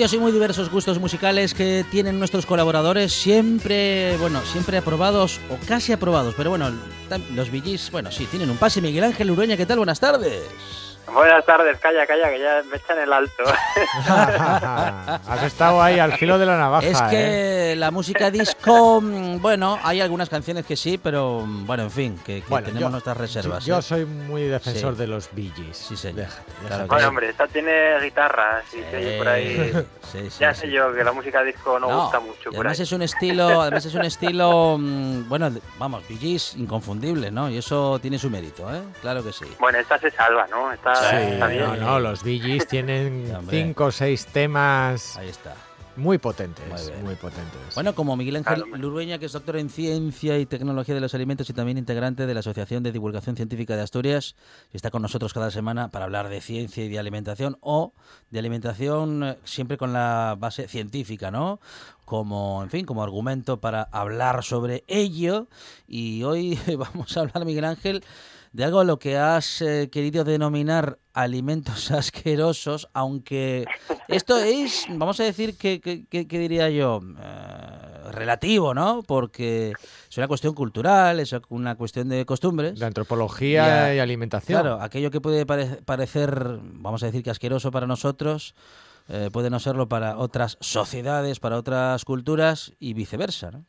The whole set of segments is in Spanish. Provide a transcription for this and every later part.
Amplios y muy diversos gustos musicales que tienen nuestros colaboradores, siempre, bueno, siempre aprobados o casi aprobados, pero bueno, los VGs, bueno, sí, tienen un pase. Miguel Ángel Urueña, ¿qué tal? Buenas tardes. Buenas tardes, calla, calla, que ya me echan el alto. Has estado ahí al filo de la navaja. Es que ¿eh? la música disco, mm, bueno, hay algunas canciones que sí, pero mm, bueno, en fin, que, tenemos nuestras reservas. Yo ¿eh? soy muy defensor de los Bee Gees. Sí, señor. bueno, hombre, esta tiene guitarra, que por ahí. ya sé yo que la música disco no, gusta mucho. además es un estilo, además es un estilo, mm, bueno, vamos, Bee Gees inconfundible, ¿no? Y eso tiene su mérito, ¿eh? Claro que sí. Bueno, esta se salva, ¿no? Esta Sí, no, no, los Bee tienen cinco o seis temas. Ahí está. Muy potentes, muy, potentes. Bueno, como Miguel Ángel Lurueña, que es doctor en Ciencia y Tecnología de los Alimentos y también integrante de la Asociación de Divulgación Científica de Asturias, y está con nosotros cada semana para hablar de ciencia y de alimentación, o de alimentación eh, siempre con la base científica, ¿no? Como, en fin, como argumento para hablar sobre ello. Y hoy vamos a hablar, Miguel Ángel, de algo a lo que has eh, querido denominar alimentos asquerosos, aunque esto es, vamos a decir, que, diría yo? Eh, relativo, ¿no? Porque es una cuestión cultural, es una cuestión de costumbres. De antropología y, alimentación. Claro, aquello que puede parecer, vamos a decir que asqueroso para nosotros, eh, puede no serlo para otras sociedades, para otras culturas y viceversa, ¿no?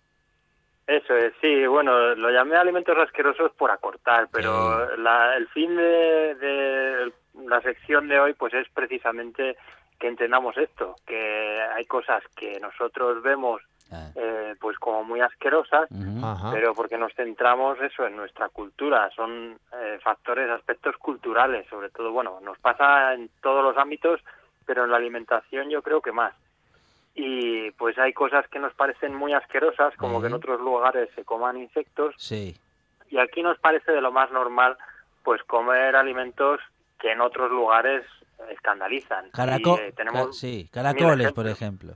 Eso es, sí, bueno, lo llamé alimentos asquerosos por acortar, pero el fin de, la sección de hoy pues es precisamente que entendamos esto, que hay cosas que nosotros vemos ah. eh, pues como muy asquerosas, pero porque nos centramos eso en nuestra cultura, son eh, factores, aspectos culturales, sobre todo, bueno, nos pasa en todos los ámbitos, pero en la alimentación yo creo que más y pues hay cosas que nos parecen muy asquerosas, como que en otros lugares se coman insectos. Sí. Y aquí nos parece de lo más normal, pues comer alimentos que en otros lugares escandalizan. Eh, tenemos sí, caracoles, por ejemplo.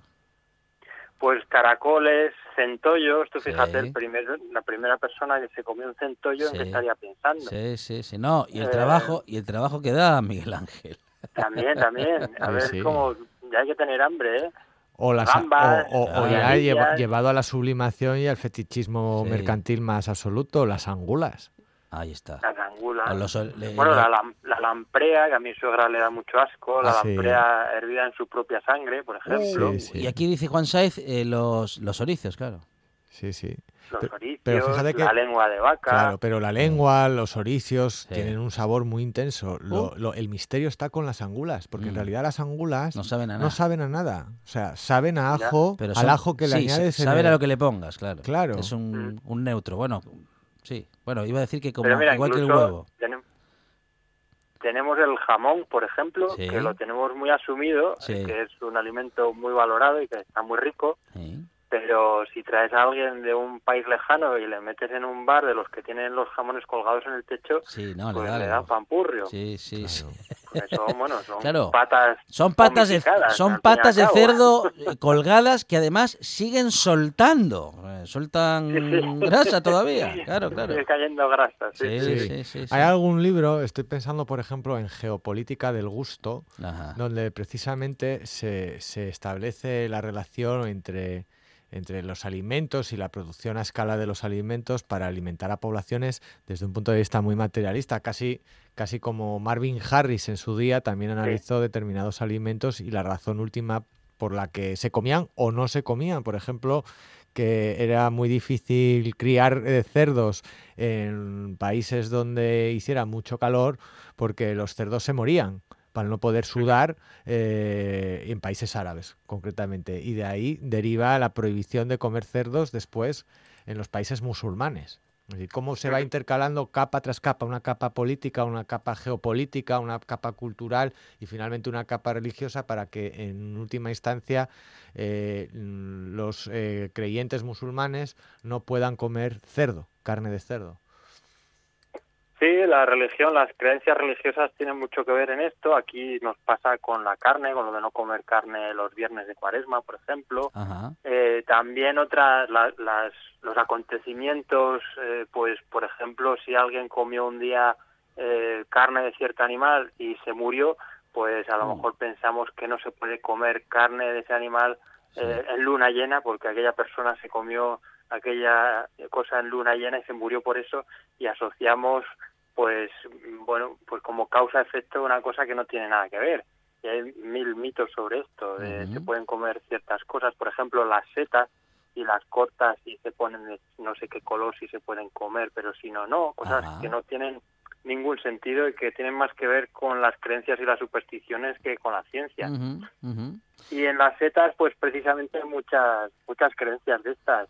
Pues caracoles, centollos, tú fíjate, el primer, la primera persona que se comió un centollo, ¿en qué estaría pensando? Sí, sí, sí, no, y el trabajo, y el trabajo que da Miguel Ángel. También, también, a ver cómo, ya hay que tener hambre, ¿eh? O, las, o, ya llevado a la sublimación y al fetichismo mercantil más absoluto, las angulas. Ahí está. Las angulas. bueno, la, la, lamprea, que a mi suegra le da mucho asco, la ah, lamprea hervida en su propia sangre, por ejemplo. y aquí dice Juan Saiz eh, los, los oricios, claro. Sí, sí. Los pero, fíjate que, la lengua de vaca. Claro, pero la lengua, los oricios tienen un sabor muy intenso. Uh. el misterio está con las angulas, porque en mm. realidad las angulas no saben a, no saben a nada. O sea, saben a ajo, al ajo que le añades. Saben a lo que le pongas, claro. Claro. Es un, mm. un, neutro. Bueno, sí. Bueno, iba a decir que como igual que el huevo. Tenemos, el jamón, por ejemplo, que lo tenemos muy asumido, que es un alimento muy valorado y que está muy rico. Pero si traes a alguien de un país lejano y le metes en un bar de los que tienen los jamones colgados en el techo, pues le, da, pampurrio. Sí, sí, sí. Pues son, bueno, son patas Son patas de, son patas de cerdo eh, colgadas que además siguen soltando. Eh, sueltan grasa todavía. Claro, claro. Sigue cayendo grasa. Sí, sí, Hay algún libro, estoy pensando por ejemplo en Geopolítica del Gusto, donde precisamente se, se establece la relación entre entre los alimentos y la producción a escala de los alimentos para alimentar a poblaciones desde un punto de vista muy materialista, casi, casi como Marvin Harris en su día también analizó determinados alimentos y la razón última por la que se comían o no se comían. Por ejemplo, que era muy difícil criar eh, cerdos en países donde hiciera mucho calor porque los cerdos se morían para no poder sudar eh, en países árabes, concretamente. Y de ahí deriva la prohibición de comer cerdos después en los países musulmanes. Es decir, cómo se va intercalando capa tras capa, una capa política, una capa geopolítica, una capa cultural y finalmente una capa religiosa para que en última instancia eh, los eh, creyentes musulmanes no puedan comer cerdo, carne de cerdo. Sí, la religión, las creencias religiosas tienen mucho que ver en esto. Aquí nos pasa con la carne, con lo de no comer carne los viernes de cuaresma, por ejemplo. Eh, también otras, las, los acontecimientos, eh, pues por ejemplo, si alguien comió un día eh, carne de cierto animal y se murió, pues a lo mm. mejor pensamos que no se puede comer carne de ese animal en luna llena porque aquella persona se comió aquella cosa en luna llena y se murió por eso y asociamos pues bueno pues como causa efecto una cosa que no tiene nada que ver. Y hay mil mitos sobre esto de se pueden comer ciertas cosas. Por ejemplo las setas y las cortas y se ponen de no sé qué color si se pueden comer pero si no no. Cosas que no tienen ningún sentido y que tienen más que ver con las creencias y las supersticiones que con la ciencia. Y en las setas pues precisamente hay muchas muchas creencias de estas.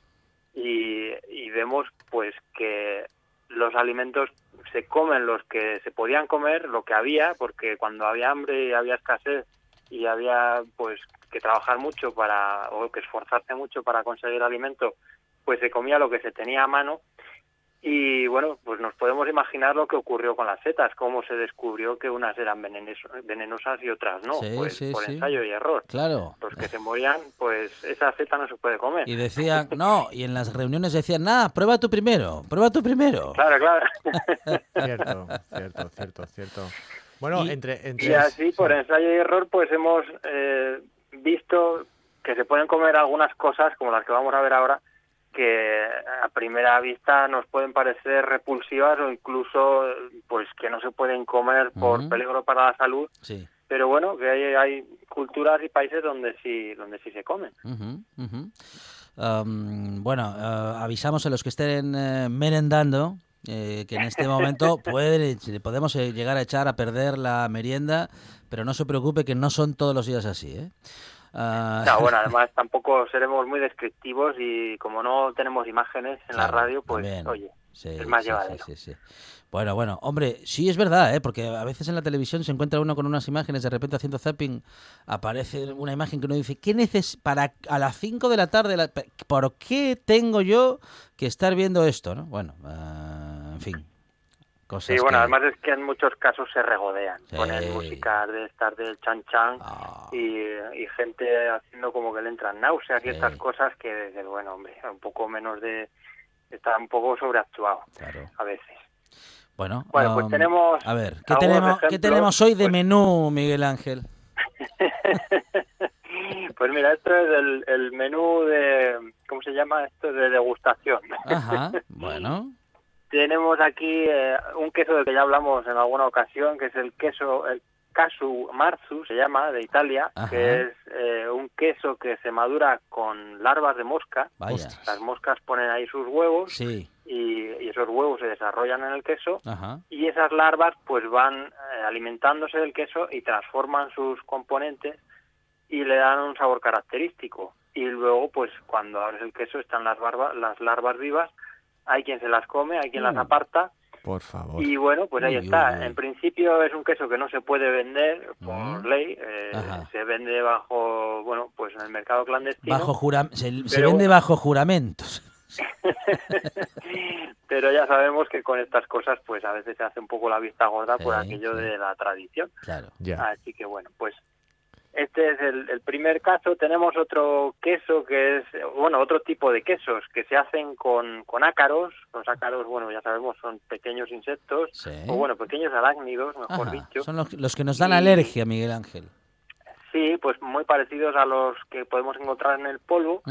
Y, vemos pues que los alimentos se comen los que se podían comer, lo que había, porque cuando había hambre y había escasez y había pues que trabajar mucho para o que esforzarse mucho para conseguir alimento, pues se comía lo que se tenía a mano y bueno, pues nos podemos imaginar lo que ocurrió con las setas, cómo se descubrió que unas eran venenosas y otras no, pues por ensayo y error. Claro. Los que se morían, pues esa seta no se puede comer. Y decían, no, y en las reuniones decían, nada, prueba tú primero, prueba tú primero. Claro, claro. cierto, cierto, cierto, cierto. Bueno, entre, entre... Y así, por ensayo y error, pues hemos eh, visto que se pueden comer algunas cosas, como las que vamos a ver ahora, que a primera vista nos pueden parecer repulsivas o incluso pues que no se pueden comer por peligro para la salud sí. pero bueno que hay, hay, culturas y países donde sí donde sí se comen bueno eh, avisamos a los que estén eh, merendando eh, que en este momento puede, podemos llegar a echar a perder la merienda pero no se preocupe que no son todos los días así ¿eh? Ah. No, bueno, además tampoco seremos muy descriptivos y como no tenemos imágenes en la radio, pues oye, es más llevadero. bueno, bueno, hombre, sí es verdad, ¿eh? porque a veces en la televisión se encuentra uno con unas imágenes, de repente haciendo zapping, aparece una imagen que uno dice, ¿qué neces para a las 5 de la tarde, ¿por qué tengo yo que estar viendo esto? ¿no? Bueno, ah, en fin, sí, bueno, además es que en muchos casos se regodean. Ponen música de estar del chan chan ah. y, gente haciendo como que le entran náuseas y estas cosas que, bueno, hombre, un poco menos de... Está un poco sobreactuado a veces. Bueno, bueno pues um, tenemos... A ver, ¿qué tenemos, ¿qué tenemos hoy de pues menú, Miguel Ángel? Pues mira, esto es el, el menú de, ¿cómo se llama esto? De degustación. Ajá, bueno. Tenemos aquí eh, un queso del que ya hablamos en alguna ocasión, que es el queso, el casu marzu, se llama, de Italia, que es eh, un queso que se madura con larvas de mosca. Vaya. Las moscas ponen ahí sus huevos Sí. y, y esos huevos se desarrollan en el queso Ajá. y esas larvas pues van eh, alimentándose del queso y transforman sus componentes y le dan un sabor característico. Y luego pues cuando abres el queso están las, barbas, las larvas vivas, hay quien se las come, hay quien las Mm. aparta Por favor. y bueno, pues ahí Uy, está. uy, uy. En principio es un queso que no se puede vender por Mm. ley, eh, se vende bajo, bueno, pues en el mercado clandestino. Bajo jura- se, vende bajo juramentos. Pero ya sabemos que con estas cosas pues a veces se hace un poco la vista gorda por Sí, aquello sí. de la tradición. Claro. Ya. Así que bueno, pues este es el, el primer caso. Tenemos otro queso que es, bueno, otro tipo de quesos que se hacen con, con ácaros. Los ácaros, bueno, ya sabemos, son pequeños insectos, Sí. o bueno, pequeños arácnidos, mejor Ajá. dicho. Son los, los que nos dan Y- alergia, Miguel Ángel. Sí, pues muy parecidos a los que podemos encontrar en el polvo,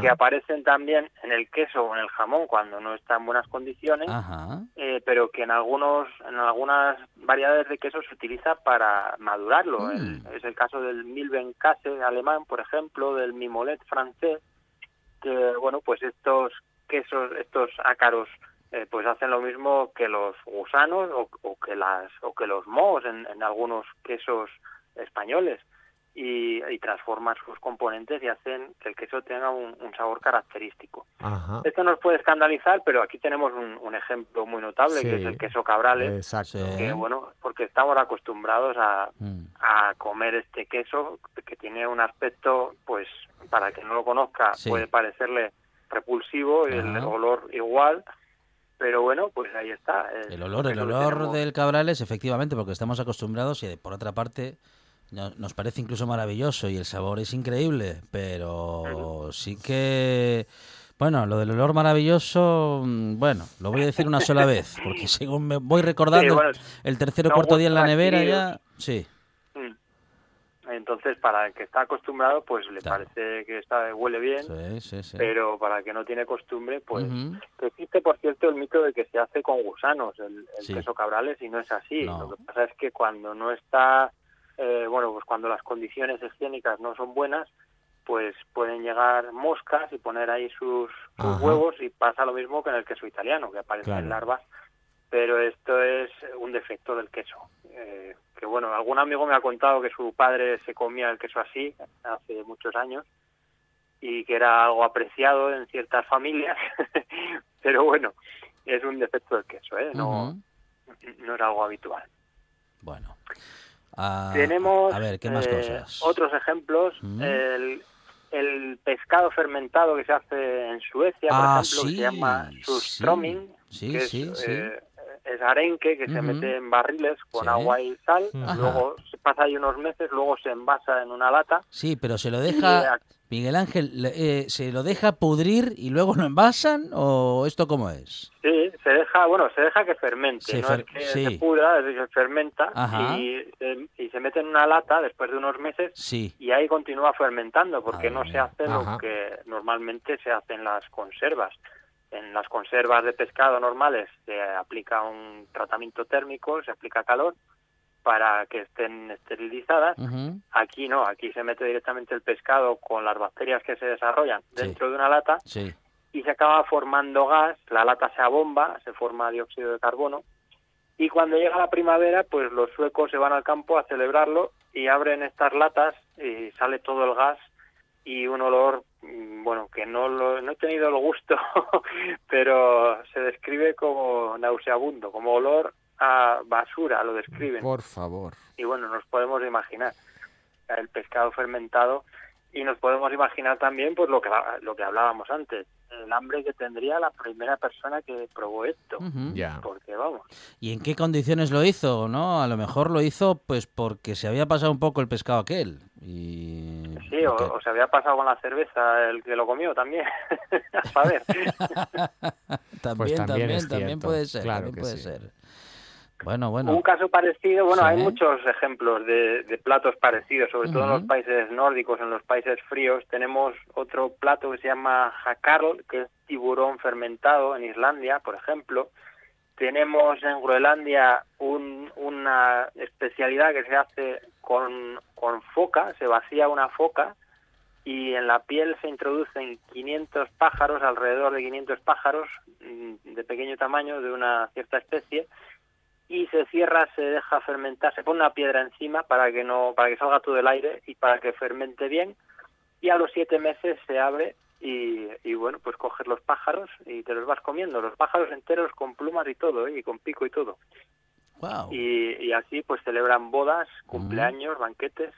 que aparecen también en el queso o en el jamón cuando no está en buenas condiciones. Ajá. eh, pero que en algunos en algunas variedades de queso se utiliza para madurarlo. Mm. El- es el caso del Milbenkäse alemán, por ejemplo, del Mimolet francés, que bueno, pues estos quesos, estos ácaros eh, pues hacen lo mismo que los gusanos o, o que las o que los mohos en, en algunos quesos españoles y, y transforman sus componentes y hacen que el queso tenga un- un sabor característico. Ajá. Esto nos puede escandalizar, pero aquí tenemos un, un ejemplo muy notable, que es el queso cabrales, Exacto. Que bueno, porque estamos acostumbrados a, Mm. a comer este queso que tiene un aspecto, pues, para que no lo conozca, Sí. puede parecerle repulsivo y el Ajá. olor igual, pero bueno, pues ahí está. es El olor, el olor tenemos. del cabrales, efectivamente, porque estamos acostumbrados y por otra parte nos parece incluso maravilloso y el sabor es increíble, pero sí que... Bueno, lo del olor maravilloso, mm, bueno, lo voy a decir una sola vez, porque según me voy recordando Sí, bueno, el, tercer o cuarto día en la nevera ya... Sí, Mm. Entonces, para el que está acostumbrado, pues le Claro. parece que está huele bien, sí, sí, sí. pero para el que no tiene costumbre, pues. Existe, por cierto, el mito de que se hace con gusanos el, el queso cabrales y no es así. No. Lo que pasa es que cuando no está, eh, bueno, pues cuando las condiciones higiénicas no son buenas, pues pueden llegar moscas y poner ahí sus, huevos y pasa lo mismo que en el queso italiano, que aparecen Claro. larvas. Pero esto es un defecto del queso. Eh, que bueno, algún amigo me ha contado que su padre se comía el queso así hace muchos años y que era algo apreciado en ciertas familias, pero bueno, es un defecto del queso, ¿eh? no, no es algo habitual. Bueno. Ah, Tenemos A ver, ¿qué más eh, cosas? otros ejemplos, Mm. el, el pescado fermentado que se hace en Suecia, por Ah, ejemplo, que sí, se llama surströmming, sí, que sí, es, sí. eh, es arenque que se mete en barriles con Sí. agua y sal, Ajá. luego se pasa ahí unos meses, luego se envasa en una lata Sí, pero se lo deja... Miguel Ángel, eh, ¿se lo deja pudrir y luego lo envasan o esto cómo es? Sí, se deja, bueno, se deja que fermente, Se no fer- es que sí. se pudra, es que fermenta y, se- y se mete en una lata después de unos meses Sí. y ahí continúa fermentando porque no se hace Ajá. lo que normalmente se hace en las conservas. En las conservas de pescado normales se aplica un tratamiento térmico, se aplica calor para que estén esterilizadas. Aquí no, aquí se mete directamente el pescado con las bacterias que se desarrollan Sí. dentro de una lata Sí. y se acaba formando gas, la lata se abomba, se forma dióxido de carbono y cuando llega la primavera pues los suecos se van al campo a celebrarlo y abren estas latas y sale todo el gas y un olor, mm, bueno, que no, lo, no he tenido el gusto, pero se describe como nauseabundo, como olor a basura, lo describen Por favor. y bueno, nos podemos imaginar el pescado fermentado y nos podemos imaginar también pues lo que lo que hablábamos antes, el hambre que tendría la primera persona que probó esto. Ya. porque vamos, ¿Y en qué condiciones lo hizo? ¿No? A lo mejor lo hizo pues porque se había pasado un poco el pescado aquel. Y... sí, o, se había pasado con la cerveza el que lo comió también, a saber. también, Pues también también, también puede ser, claro también que puede sí. ser. Bueno, bueno. Un caso parecido, bueno, hay muchos ejemplos de, platos parecidos, sobre todo en los países nórdicos, en los países fríos. Tenemos otro plato que se llama jacarl, que es tiburón fermentado en Islandia, por ejemplo. Tenemos en Groenlandia una especialidad que se hace con, con foca, se vacía una foca y en la piel se introducen 500 pájaros, alrededor de 500 pájaros mm, de pequeño tamaño de una cierta especie y se cierra, se deja fermentar, se pone una piedra encima para que no para que salga todo el aire y para que fermente bien. Y a los siete meses se abre y, y bueno pues coges los pájaros y te los vas comiendo los pájaros enteros con plumas y todo ¿eh? y con pico y todo. Y, y, así pues celebran bodas cumpleaños banquetes.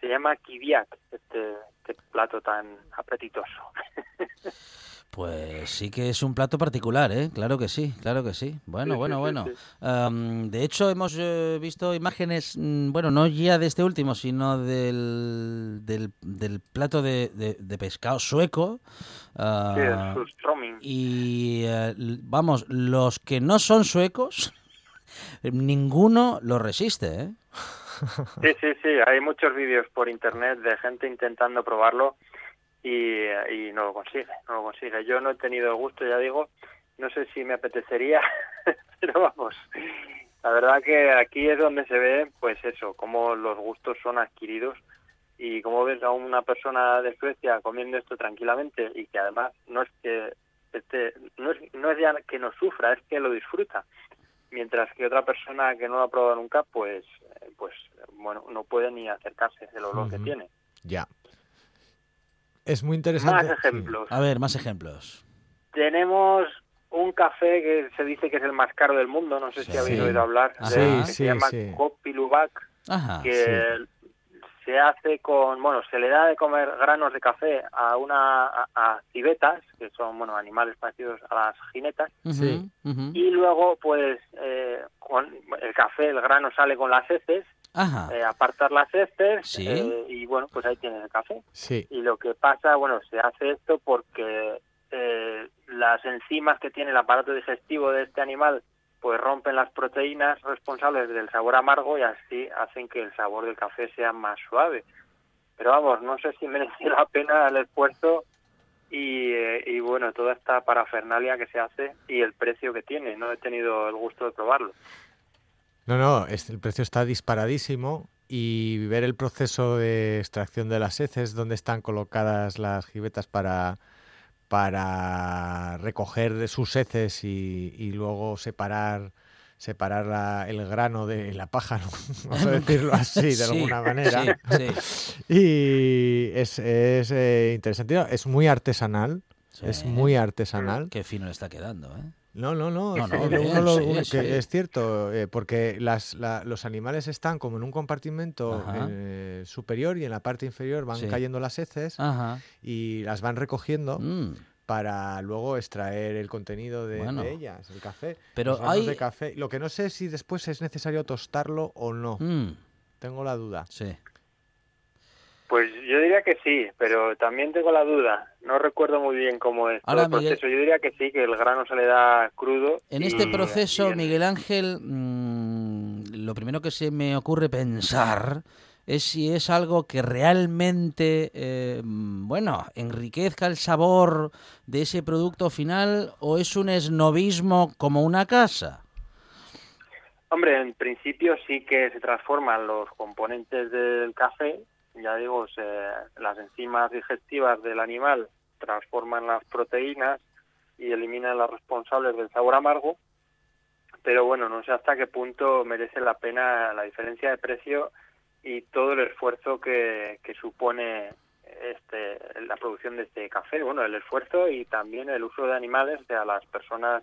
Se llama kiviak este, este plato tan apetitoso Pues sí que es un plato particular, ¿eh? Claro que sí, claro que sí. Bueno, bueno, bueno. de hecho, hemos eh, visto imágenes, mm, bueno, no ya de este último, sino del, del, plato de, de, pescado sueco. Uh, y eh, vamos, los que no son suecos, ninguno lo resiste, ¿eh? Sí, sí, sí. Hay muchos vídeos por internet de gente intentando probarlo y, no lo consigue, no lo consigue. Yo no he tenido el gusto, ya digo, no sé si me apetecería, pero vamos, la verdad que aquí es donde se ve, pues eso, cómo los gustos son adquiridos y como ves a una persona de Suecia comiendo esto tranquilamente y que además no es que este, no es, no es ya que no sufra, es que lo disfruta. Mientras que otra persona que no lo ha probado nunca, pues, pues bueno, no puede ni acercarse del olor que tiene. Ya, es muy interesante. Más ejemplos. A ver, más ejemplos. Tenemos un café que se dice que es el más caro del mundo, no sé si habéis oído hablar, que se llama Kopi que se hace con, bueno, se le da de comer granos de café a una a, civetas, que son, bueno, animales parecidos a las jinetas, y luego, pues, eh, con el café, el grano sale con las heces, eh, apartar las heces eh, y bueno, pues ahí tienes el café. Y lo que pasa, bueno, se hace esto porque eh, las enzimas que tiene el aparato digestivo de este animal pues rompen las proteínas responsables del sabor amargo y así hacen que el sabor del café sea más suave. Pero vamos, no sé si merece la pena el esfuerzo y, y bueno, toda esta parafernalia que se hace y el precio que tiene. No he tenido el gusto de probarlo. No, no, el precio está disparadísimo y ver el proceso de extracción de las heces, donde están colocadas las jibetas para, para recoger sus heces y, luego separar separar el grano de la paja, vamos a decirlo así de alguna manera. y es, es eh, interesante, es muy artesanal, es muy artesanal. Qué fino le está quedando, ¿eh? No, no, no. es, cierto, eh, porque las, los animales están como en un compartimento eh, superior y en la parte inferior van cayendo las heces y las van recogiendo. Mm. para luego extraer el contenido de, ellas, el café. Pero hay... de café. Lo que no sé es si después es necesario tostarlo o no. Mm. Tengo la duda. Sí. Pues yo diría que sí, pero también tengo la duda. No recuerdo muy bien cómo es el proceso. Yo diría que sí, que el grano se le da crudo. En este proceso, Miguel Ángel, mm, lo primero que se me ocurre pensar es si es algo que realmente, eh, bueno, enriquezca el sabor de ese producto final o es un esnovismo como una casa. Hombre, en principio sí que se transforman los componentes del café ya digo, las enzimas digestivas del animal transforman las proteínas y eliminan las responsables del sabor amargo, pero bueno, no sé hasta qué punto merece la pena la diferencia de precio y todo el esfuerzo que, que supone este, la producción de este café, bueno, el esfuerzo y también el uso de animales de a las personas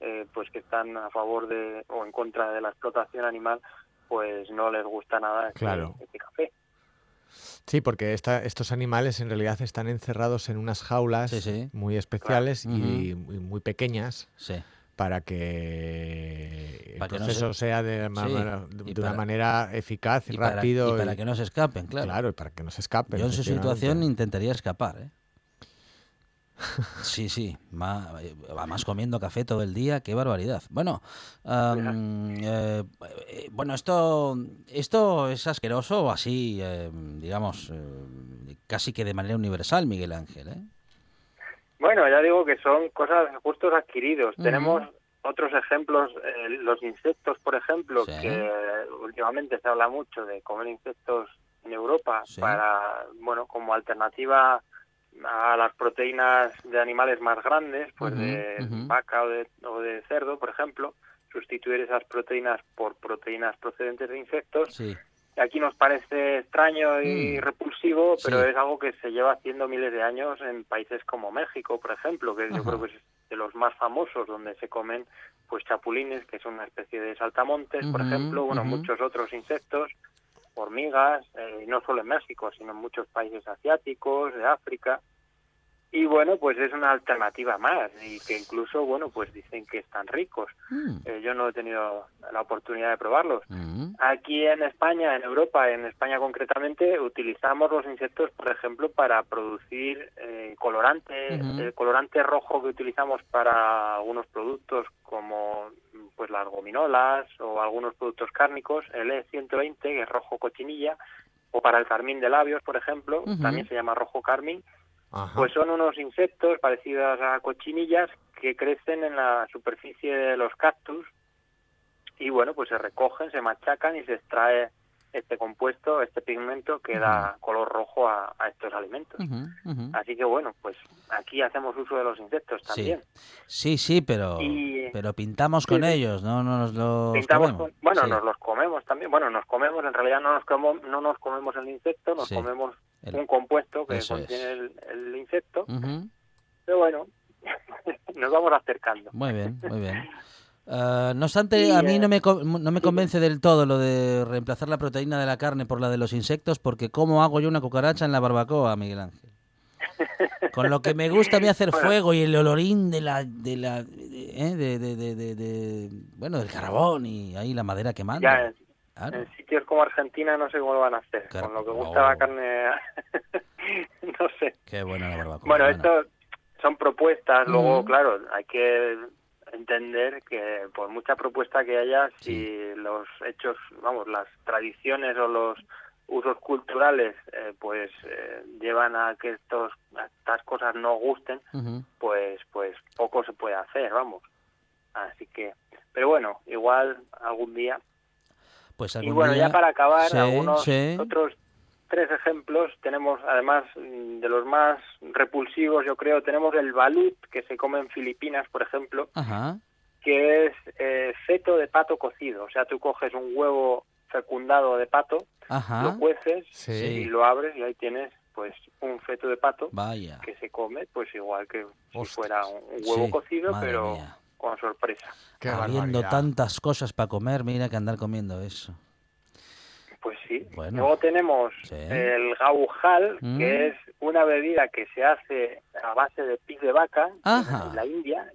eh, pues que están a favor de o en contra de la explotación animal, pues no les gusta nada este, claro. este café. Sí, porque estos animales en realidad están encerrados en unas jaulas muy especiales y, muy pequeñas. Para que el proceso sea de, una manera eficaz y, rápido. y para que no se escapen, claro. Claro, y para que no se escapen. Yo en su situación intentaría escapar, ¿eh? Sí, sí, más, comiendo café todo el día, qué barbaridad. Bueno, eh, bueno, esto, esto es asqueroso así, digamos, casi que de manera universal, Miguel Ángel, ¿eh? Bueno, ya digo que son cosas, gustos adquiridos. Tenemos otros ejemplos, eh, los insectos, por ejemplo, que últimamente se habla mucho de comer insectos en Europa para, bueno, como alternativa a las proteínas de animales más grandes, pues de vaca o de, o de, cerdo, por ejemplo, sustituir esas proteínas por proteínas procedentes de insectos. Sí. Aquí nos parece extraño y mm. repulsivo, pero es algo que se lleva haciendo miles de años en países como México, por ejemplo, que yo creo que es de los más famosos, donde se comen pues chapulines, que son una especie de saltamontes, por ejemplo, bueno, muchos otros insectos, hormigas, eh, no solo en México, sino en muchos países asiáticos, de África. Y bueno, pues es una alternativa más y que incluso, bueno, pues dicen que están ricos. Mm. Eh, yo no he tenido la oportunidad de probarlos. Mm. Aquí en España, en Europa, en España concretamente, utilizamos los insectos, por ejemplo, para producir eh, colorante. El colorante rojo que utilizamos para algunos productos como pues las gominolas o algunos productos cárnicos, el E120, que es rojo cochinilla, o para el carmín de labios, por ejemplo, también se llama rojo carmín pues son unos insectos parecidos a cochinillas que crecen en la superficie de los cactus y bueno, pues se recogen, se machacan y se extrae este compuesto, este pigmento que da color rojo a, estos alimentos. Así que bueno, pues aquí hacemos uso de los insectos también. Sí, sí, pero pero pintamos con ellos, ¿no? Nos los comemos. bueno, nos los comemos también. Bueno, nos comemos, en realidad no nos comemos, no nos comemos el insecto, nos comemos un compuesto que contiene el, insecto. Pero bueno, nos vamos acercando. Muy bien, muy bien. Uh, no obstante, a mí no me, no me convence del todo lo de reemplazar la proteína de la carne por la de los insectos, porque ¿cómo hago yo una cucaracha en la barbacoa, Miguel Ángel? Con lo que me gusta a mí hacer fuego y el olorín de la, de la, eh, de, de, de, bueno, del carbón y ahí la madera quemando. Ya, en sitios como Argentina no sé cómo lo van a hacer. Con lo que gusta la oh. carne, no sé. Qué buena la barbacoa. Bueno, esto son propuestas. Luego, claro, hay que entender que por mucha propuesta que haya, si los hechos, vamos, las tradiciones o los usos culturales eh, pues eh, llevan a que estos estas cosas no gusten pues pues poco se puede hacer vamos. Así que pero bueno igual algún día. Pues y bueno ya para acabar algunos otros tres ejemplos. Tenemos además de los más repulsivos yo creo tenemos el balut que se come en Filipinas por ejemplo que es eh, feto de pato cocido. O sea tú coges un huevo fecundado de pato, lo cueces y lo abres y ahí tienes pues un feto de pato que se come pues igual que si fuera un, huevo cocido pero con sorpresa. Habiendo tantas cosas para comer, mira que andar comiendo eso. Pues sí. Luego tenemos el gaujal, que mm. es una bebida que se hace a base de pis de vaca en la India.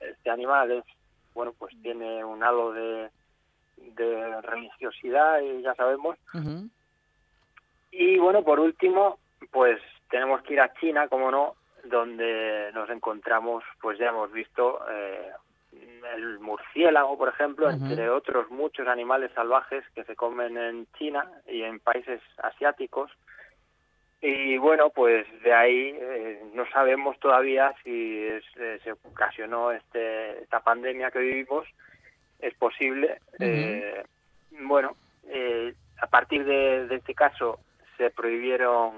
este animal es, bueno, pues tiene un halo de, de religiosidad, y ya sabemos. Y bueno, por último, pues tenemos que ir a China, como no, donde nos encontramos, pues ya hemos visto eh, el murciélago, por ejemplo, entre otros muchos animales salvajes que se comen en China y en países asiáticos. Y bueno, pues de ahí eh, no sabemos todavía si es, eh, se ocasionó este, esta pandemia que vivimos es posible. Eh, bueno, eh, a partir de, este caso se prohibieron,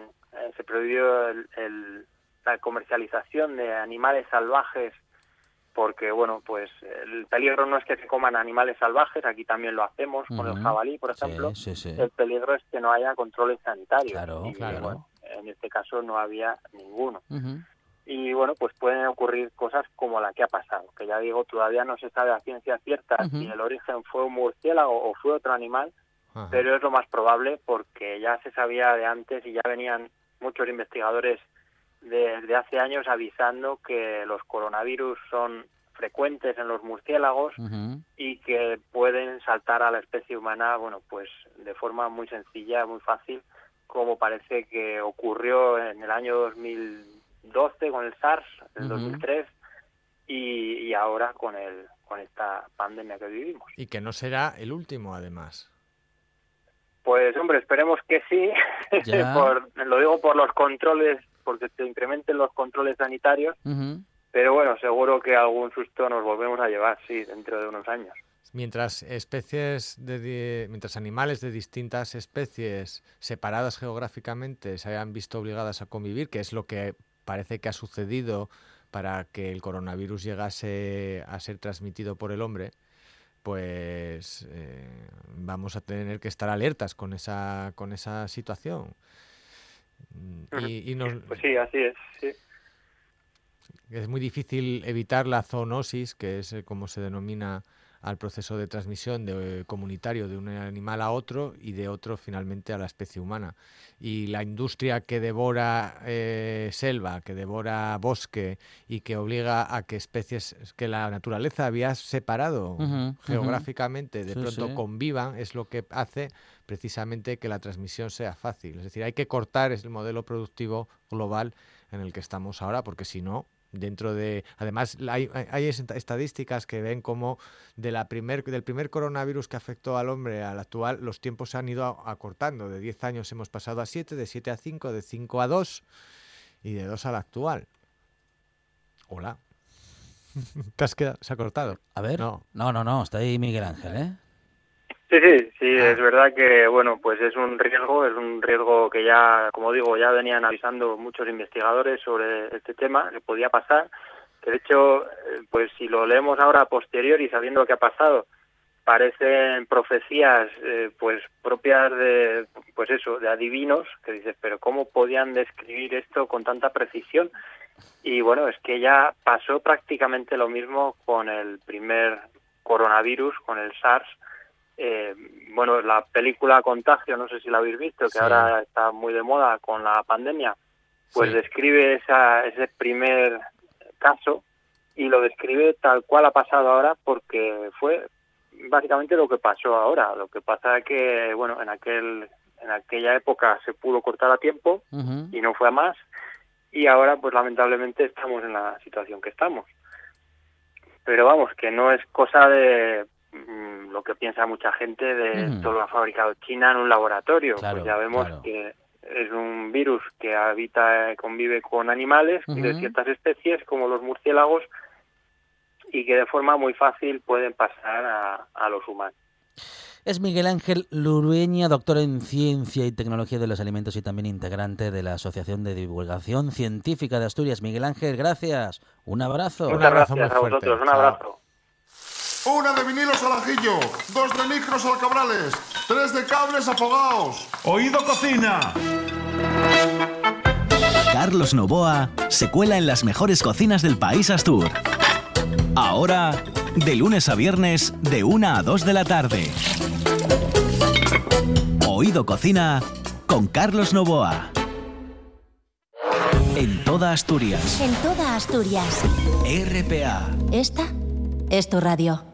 se prohibió el, la comercialización de animales salvajes porque bueno pues el peligro no es que se coman animales salvajes aquí también lo hacemos con el jabalí por ejemplo. el peligro es que no haya controles sanitarios. Claro, claro. en este caso no había ninguno. Y bueno, pues pueden ocurrir cosas como la que ha pasado, que ya digo, todavía no se sabe a ciencia cierta si el origen fue un murciélago o fue otro animal, pero es lo más probable porque ya se sabía de antes y ya venían muchos investigadores desde hace años avisando que los coronavirus son frecuentes en los murciélagos y que pueden saltar a la especie humana, bueno, pues de forma muy sencilla, muy fácil, como parece que ocurrió en el año 2000 2012 con el SARS, en 2003 y, y ahora con el con esta pandemia que vivimos. Y que no será el último, además. Pues hombre, esperemos que sí. lo digo por los controles, porque se incrementen los controles sanitarios. Pero bueno, seguro que algún susto nos volvemos a llevar, sí, dentro de unos años. Mientras especies de, mientras animales de distintas especies separadas geográficamente se hayan visto obligadas a convivir, que es lo que parece que ha sucedido para que el coronavirus llegase a ser transmitido por el hombre, pues eh, vamos a tener que estar alertas con esa con esa situación. Y, pues sí, así es. Es muy difícil evitar la zoonosis, que es eh, como se denomina al proceso de transmisión de, eh, comunitario de un animal a otro y de otro finalmente a la especie humana. Y la industria que devora eh, selva, que devora bosque y que obliga a que especies que la naturaleza había separado geográficamente de pronto convivan, es lo que hace precisamente que la transmisión sea fácil. Es decir, hay que cortar el modelo productivo global en el que estamos ahora, porque si no, dentro de además hay, hay, estadísticas que ven como de la primer, del primer coronavirus que afectó al hombre al actual los tiempos se han ido acortando. De 10 años hemos pasado a 7 de 7 a 5 de 5 a 2 y de 2 al actual. Hola. Te has quedado se ha cortado a ver. No. No no, no está ahí Miguel Ángel eh Sí, sí, sí, ah. es verdad que, bueno, pues es un riesgo, es un riesgo que ya, como digo, ya venían avisando muchos investigadores sobre este tema, que podía pasar, que de hecho, eh, pues si lo leemos ahora a posteriori, sabiendo lo que ha pasado, parecen profecías, eh, pues propias de, pues eso, de adivinos, que dices, pero ¿cómo podían describir esto con tanta precisión? Y bueno, es que ya pasó prácticamente lo mismo con el primer coronavirus, con el SARS, eh, bueno, la película Contagio, no sé si la habéis visto, que ahora está muy de moda con la pandemia, pues describe esa, ese primer caso y lo describe tal cual ha pasado ahora porque fue básicamente lo que pasó ahora. Lo que pasa es que, bueno, en aquel en aquella época se pudo cortar a tiempo y no fue a más y ahora pues lamentablemente estamos en la situación que estamos. Pero vamos, que no es cosa de Mm, lo que piensa mucha gente de todo lo ha fabricado China en un laboratorio. pues ya vemos que es un virus que habita, convive con animales de ciertas especies, como los murciélagos, y que de forma muy fácil pueden pasar a, a los humanos. Es Miguel Ángel Lurueña, doctor en Ciencia y Tecnología de los Alimentos y también integrante de la Asociación de Divulgación Científica de Asturias. Miguel Ángel, gracias. Un abrazo. Muchas gracias a vosotros. Un abrazo. Una de vinilos al ajillo, dos de micros al cabrales, tres de cables afogados. Oído cocina. Carlos Novoa se cuela en las mejores cocinas del país Astur. Ahora, de lunes a viernes, de una a 2 de la tarde. Oído Cocina con Carlos Novoa. En toda Asturias. En toda Asturias. RPA. Esta es tu radio.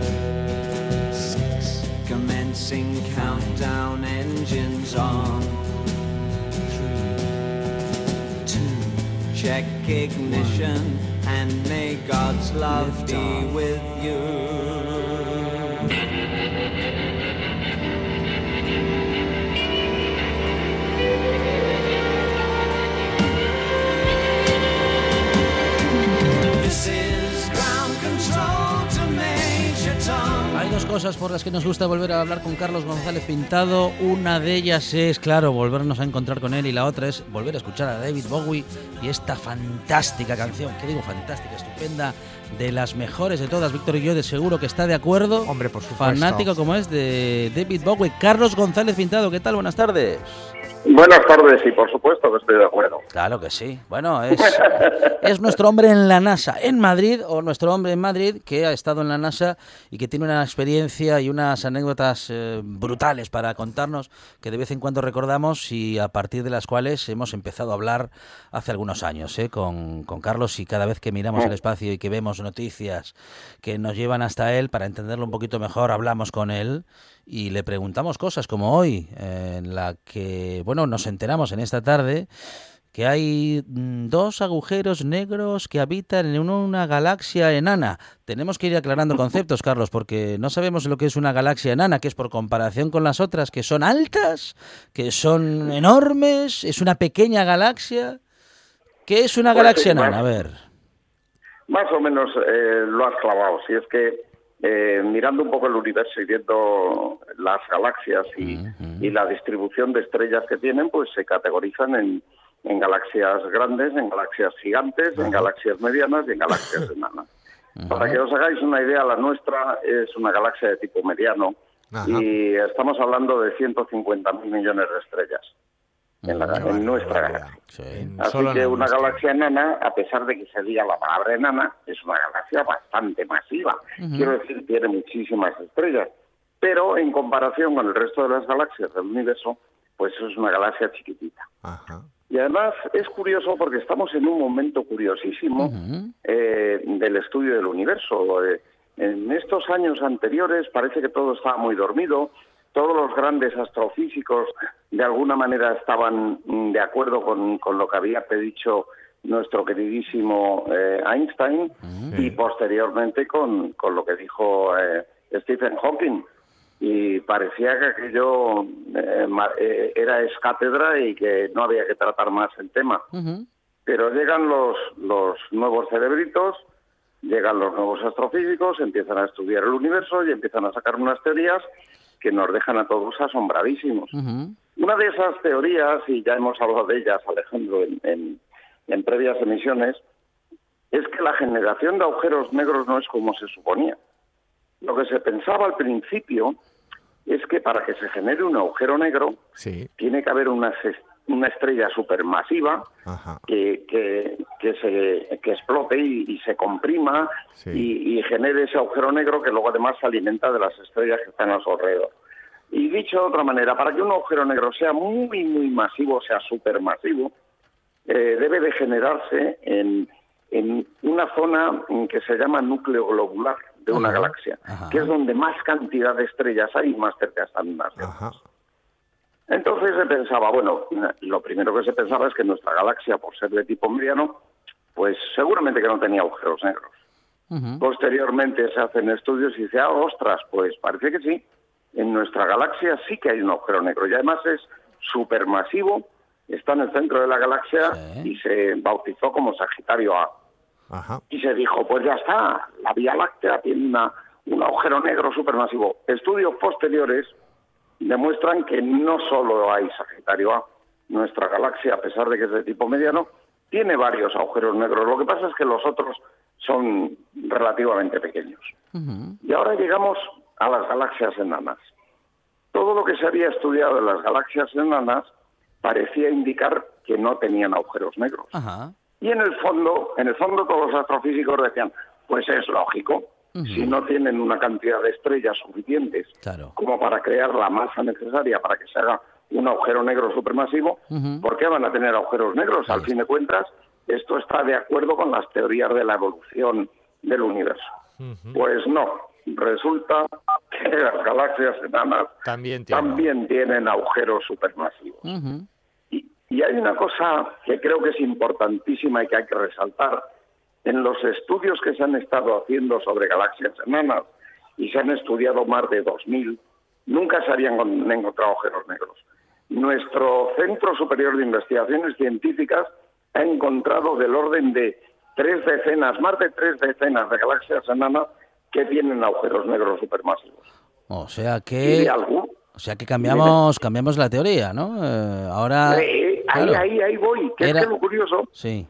Commencing countdown engines on. Three, two, check ignition, and may God's love be with you. Cosas por las que nos gusta volver a hablar con Carlos González Pintado. Una de ellas es, claro, volvernos a encontrar con él y la otra es volver a escuchar a David Bowie y esta fantástica canción, que digo fantástica, estupenda, de las mejores de todas. Víctor y yo de seguro que está de acuerdo. Hombre, por supuesto. Fanático como es de David Bowie. Carlos González Pintado, ¿qué tal? Buenas tardes. Buenas tardes y por supuesto que estoy de acuerdo. Claro que sí. Bueno, es, es nuestro hombre en la NASA en Madrid o nuestro hombre en Madrid que ha estado en la NASA y que tiene una experiencia y unas anécdotas eh, brutales para contarnos que de vez en cuando recordamos y a partir de las cuales hemos empezado a hablar hace algunos años eh, con, con Carlos y cada vez que miramos el espacio y que vemos noticias que nos llevan hasta él para entenderlo un poquito mejor hablamos con él y le preguntamos cosas como hoy, en la que, bueno, nos enteramos en esta tarde que hay mm, dos agujeros negros que habitan en una galaxia enana. Tenemos que ir aclarando conceptos, Carlos, porque no sabemos lo que es una galaxia enana, que es por comparación con las otras, que son altas, que son enormes, es una pequeña galaxia. ¿Qué es una Pues galaxia sí, más- enana? A ver. Más o menos eh, lo has clavado. Si es que eh, mirando un poco el universo y viendo las galaxias y, y la distribución de estrellas que tienen, pues se categorizan en, en galaxias grandes, en galaxias gigantes, en galaxias medianas y en galaxias enanas. Para que os hagáis una idea, la nuestra es una galaxia de tipo mediano y estamos hablando de 150.000 millones de estrellas en, la- Qué en nuestra galaxia. Sí. Así solo que una nuestra. galaxia enana, a pesar de que se diga la palabra enana, es una galaxia bastante masiva. Quiero decir, tiene muchísimas estrellas. Pero en comparación con el resto de las galaxias del universo, pues es una galaxia chiquitita. Ajá. Y además es curioso porque estamos en un momento curiosísimo eh, del estudio del universo. Eh, en estos años anteriores parece que todo estaba muy dormido, todos los grandes astrofísicos de alguna manera estaban mm, de acuerdo con, con lo que había predicho nuestro queridísimo eh, Einstein y posteriormente con, con lo que dijo eh, Stephen Hawking. Y parecía que aquello eh, eh, era escátedra y que no había que tratar más el tema. Pero llegan los, los nuevos cerebritos, llegan los nuevos astrofísicos, empiezan a estudiar el universo y empiezan a sacar unas teorías que nos dejan a todos asombradísimos. Ujú. Una de esas teorías, y ya hemos hablado de ellas, Alejandro, en, en- en previas emisiones, es que la generación de agujeros negros no es como se suponía. Lo que se pensaba al principio es que para que se genere un agujero negro Sí. tiene que haber una, ces- una estrella supermasiva que, que, que se, que explote y, y se comprima Sí. y, y genere ese agujero negro que luego además se alimenta de las estrellas que están a su alrededor. Y dicho de otra manera, para que un agujero negro sea muy, muy masivo, sea supermasivo, eh, debe de generarse en, en una zona que se llama núcleo globular de una Ajá, galaxia, ajá. que es donde más cantidad de estrellas hay y más cerca están unas de otras. Entonces se pensaba, bueno, lo primero que se pensaba es que nuestra galaxia, por ser de tipo mediano, pues seguramente que no tenía agujeros negros. Posteriormente se hacen estudios y dice, ah, ostras, pues parece que sí. En nuestra galaxia sí que hay un agujero negro y además es supermasivo, está en el centro de la galaxia Sí. y se bautizó como Sagitario A. Ajá. Y se dijo, pues ya está, la Vía Láctea tiene una, un agujero negro supermasivo. Estudios posteriores demuestran que no solo hay Sagitario A. Nuestra galaxia, a pesar de que es de tipo mediano, tiene varios agujeros negros. Lo que pasa es que los otros son relativamente pequeños. Y ahora llegamos a las galaxias enanas. Todo lo que se había estudiado de las galaxias enanas parecía indicar que no tenían agujeros negros. Y en el fondo, en el fondo todos los astrofísicos decían, pues es lógico, si no tienen una cantidad de estrellas suficientes Claro. como para crear la masa necesaria para que se haga un agujero negro supermasivo, Ujú. ¿por qué van a tener agujeros negros? Al fin de cuentas, esto está de acuerdo con las teorías de la evolución del universo. Pues no, resulta que las galaxias enanas También tiene. también tienen agujeros supermasivos. Y hay una cosa que creo que es importantísima y que hay que resaltar. En los estudios que se han estado haciendo sobre galaxias enanas, y se han estudiado más de 2.000, nunca se habían con- encontrado agujeros negros. Nuestro Centro Superior de Investigaciones Científicas ha encontrado del orden de tres decenas, más de tres decenas de galaxias enanas que tienen agujeros negros supermasivos. O sea que o sea que cambiamos cambiamos la teoría, ¿no? Eh, ahora Eh, ahí, claro. ahí, ahí voy. Que Era- es que lo curioso Sí.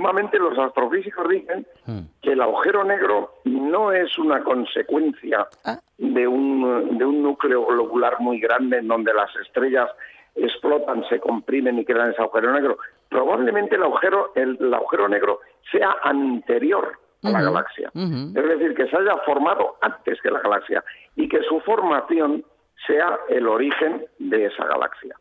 Últimamente los astrofísicos dicen hmm. que el agujero negro no es una consecuencia ah. de, un, de un núcleo globular muy grande en donde las estrellas explotan, se comprimen y crean ese agujero negro. Probablemente el agujero, el, agujero negro sea anterior a la galaxia. Es decir, que se haya formado antes que la galaxia y que su formación sea el origen de esa galaxia.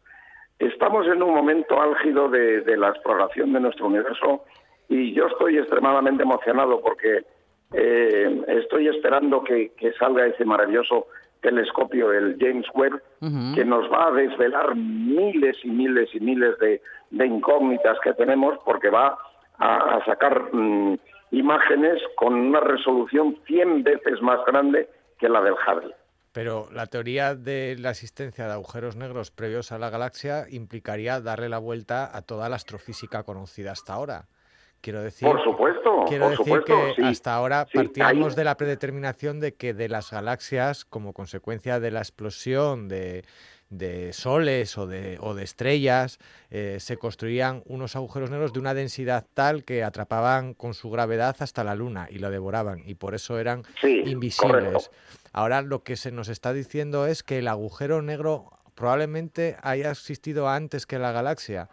Estamos en un momento álgido de, la exploración de nuestro universo y yo estoy extremadamente emocionado porque eh, estoy esperando que, salga ese maravilloso telescopio, el James Webb, que nos va a desvelar miles y miles y miles de, incógnitas que tenemos porque va a, sacar mm, imágenes con una resolución 100 veces más grande que la del Hubble. Pero la teoría de la existencia de agujeros negros previos a la galaxia implicaría darle la vuelta a toda la astrofísica conocida hasta ahora. Quiero decir, por supuesto, quiero decir que hasta ahora partíamos de la predeterminación de que de las galaxias, como consecuencia de la explosión de, de soles o de, o de estrellas, eh, se construían unos agujeros negros de una densidad tal que atrapaban con su gravedad hasta la Luna y lo devoraban, y por eso eran invisibles. Ahora lo que se nos está diciendo es que el agujero negro probablemente haya existido antes que la galaxia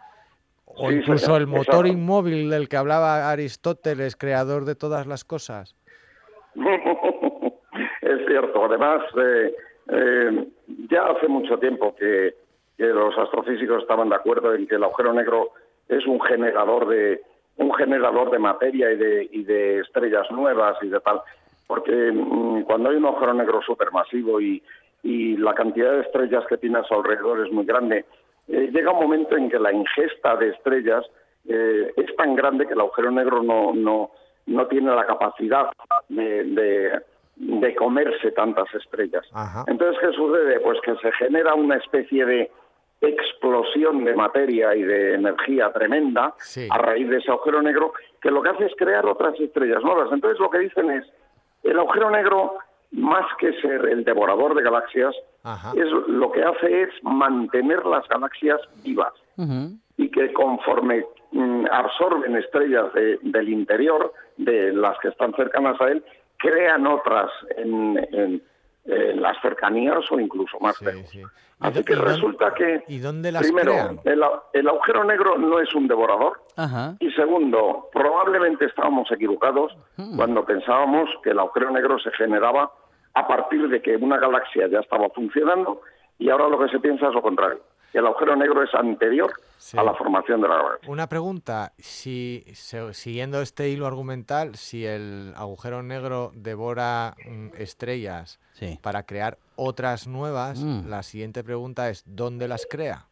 o incluso el motor inmóvil del que hablaba Aristóteles, creador de todas las cosas. es cierto, además, eh, eh, ya hace mucho tiempo que, los astrofísicos estaban de acuerdo en que el agujero negro es un generador de un generador de materia y de, y de estrellas nuevas y de tal, porque mm, cuando hay un agujero negro supermasivo y, y la cantidad de estrellas que tiene a su alrededor es muy grande, eh, llega un momento en que la ingesta de estrellas eh, es tan grande que el agujero negro no, no, no tiene la capacidad de, de, comerse tantas estrellas. Entonces, ¿qué sucede? Pues que se genera una especie de explosión de materia y de energía tremenda a raíz de ese agujero negro, que lo que hace es crear otras estrellas nuevas. Entonces, lo que dicen es, el agujero negro más que ser el devorador de galaxias, es lo que hace es mantener las galaxias vivas. Y que conforme mm, absorben estrellas del interior, de las que están cercanas a él, crean otras en, las cercanías o incluso más lejos. Así que resulta que, ¿y dónde las primero, el, el, agujero negro no es un devorador, y segundo, probablemente estábamos equivocados hmm. cuando pensábamos que el agujero negro se generaba a partir de que una galaxia ya estaba funcionando y ahora lo que se piensa es lo contrario. El agujero negro es anterior a la formación de la galaxia. Una pregunta, si siguiendo este hilo argumental, si el agujero negro devora mm, estrellas para crear otras nuevas, mm. la siguiente pregunta es ¿dónde las crea?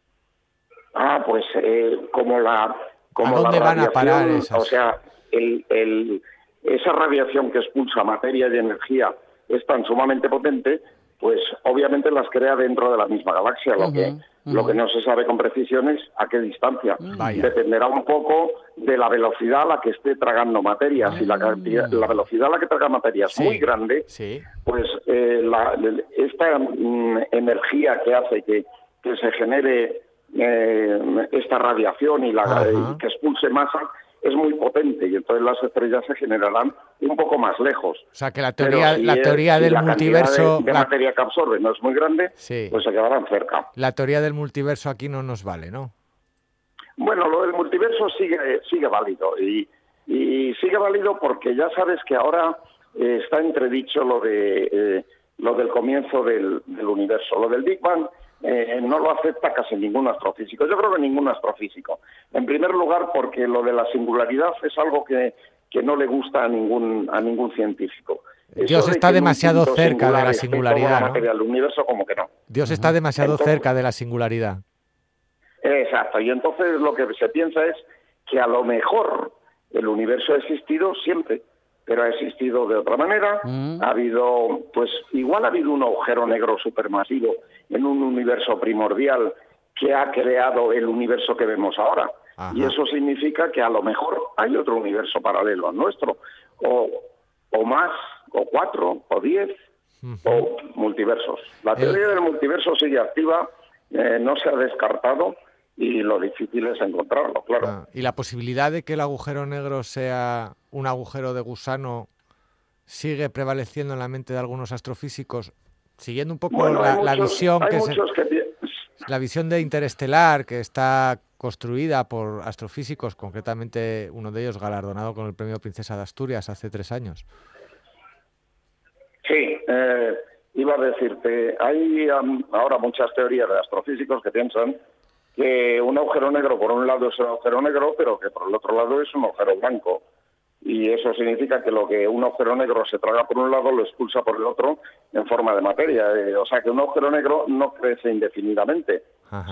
Ah, pues eh, como la como ¿A dónde van a parar esas? O sea, el, esa radiación que expulsa materia y energía es tan sumamente potente, pues obviamente las crea dentro de la misma galaxia. Lo, que, lo que no se sabe con precisión es a qué distancia. Dependerá un poco de la velocidad a la que esté tragando materia. Si la, la velocidad a la que traga materia es muy grande, pues eh, esta mm, energía que hace que, que se genere eh, esta radiación y la, que expulse masa es muy potente y entonces las estrellas se generarán un poco más lejos. O sea que la teoría, la teoría del multiverso... De, materia que absorbe no es muy grande, pues se quedarán cerca. La teoría del multiverso aquí no nos vale, ¿no? Bueno, lo del multiverso sigue, sigue válido y, y sigue válido porque ya sabes que ahora eh, está entredicho lo de eh, lo del comienzo del, del universo. Lo del Big Bang eh, no lo acepta casi ningún astrofísico. Yo creo que ningún astrofísico. En primer lugar, porque lo de la singularidad es algo que, que no le gusta a ningún, a ningún científico. Dios está demasiado cerca de la singularidad. ¿no? universo, como que no. Dios está demasiado cerca de la singularidad. Exacto. Y entonces lo que se piensa es que a lo mejor el universo ha existido siempre pero ha existido de otra manera. Mm. Ha habido, pues igual ha habido un agujero negro supermasivo en un universo primordial que ha creado el universo que vemos ahora. Y eso significa que a lo mejor hay otro universo paralelo al nuestro, o, o más, o cuatro, o diez, o multiversos. La teoría del multiverso sigue activa, eh, no se ha descartado, y lo difícil es encontrarlo, claro. Ah, ¿Y la posibilidad de que el agujero negro sea un agujero de gusano sigue prevaleciendo en la mente de algunos astrofísicos, siguiendo un poco la, visión que, la visión de interestelar que está construida por astrofísicos, concretamente uno de ellos galardonado con el premio Princesa de Asturias hace tres años. Sí, eh, iba a decirte, hay ahora muchas teorías de astrofísicos que piensan que un agujero negro por un lado es un agujero negro, pero que por el otro lado es un agujero blanco. Y eso significa que lo que un agujero negro se traga por un lado lo expulsa por el otro en forma de materia. Eh, o sea que un agujero negro no crece indefinidamente,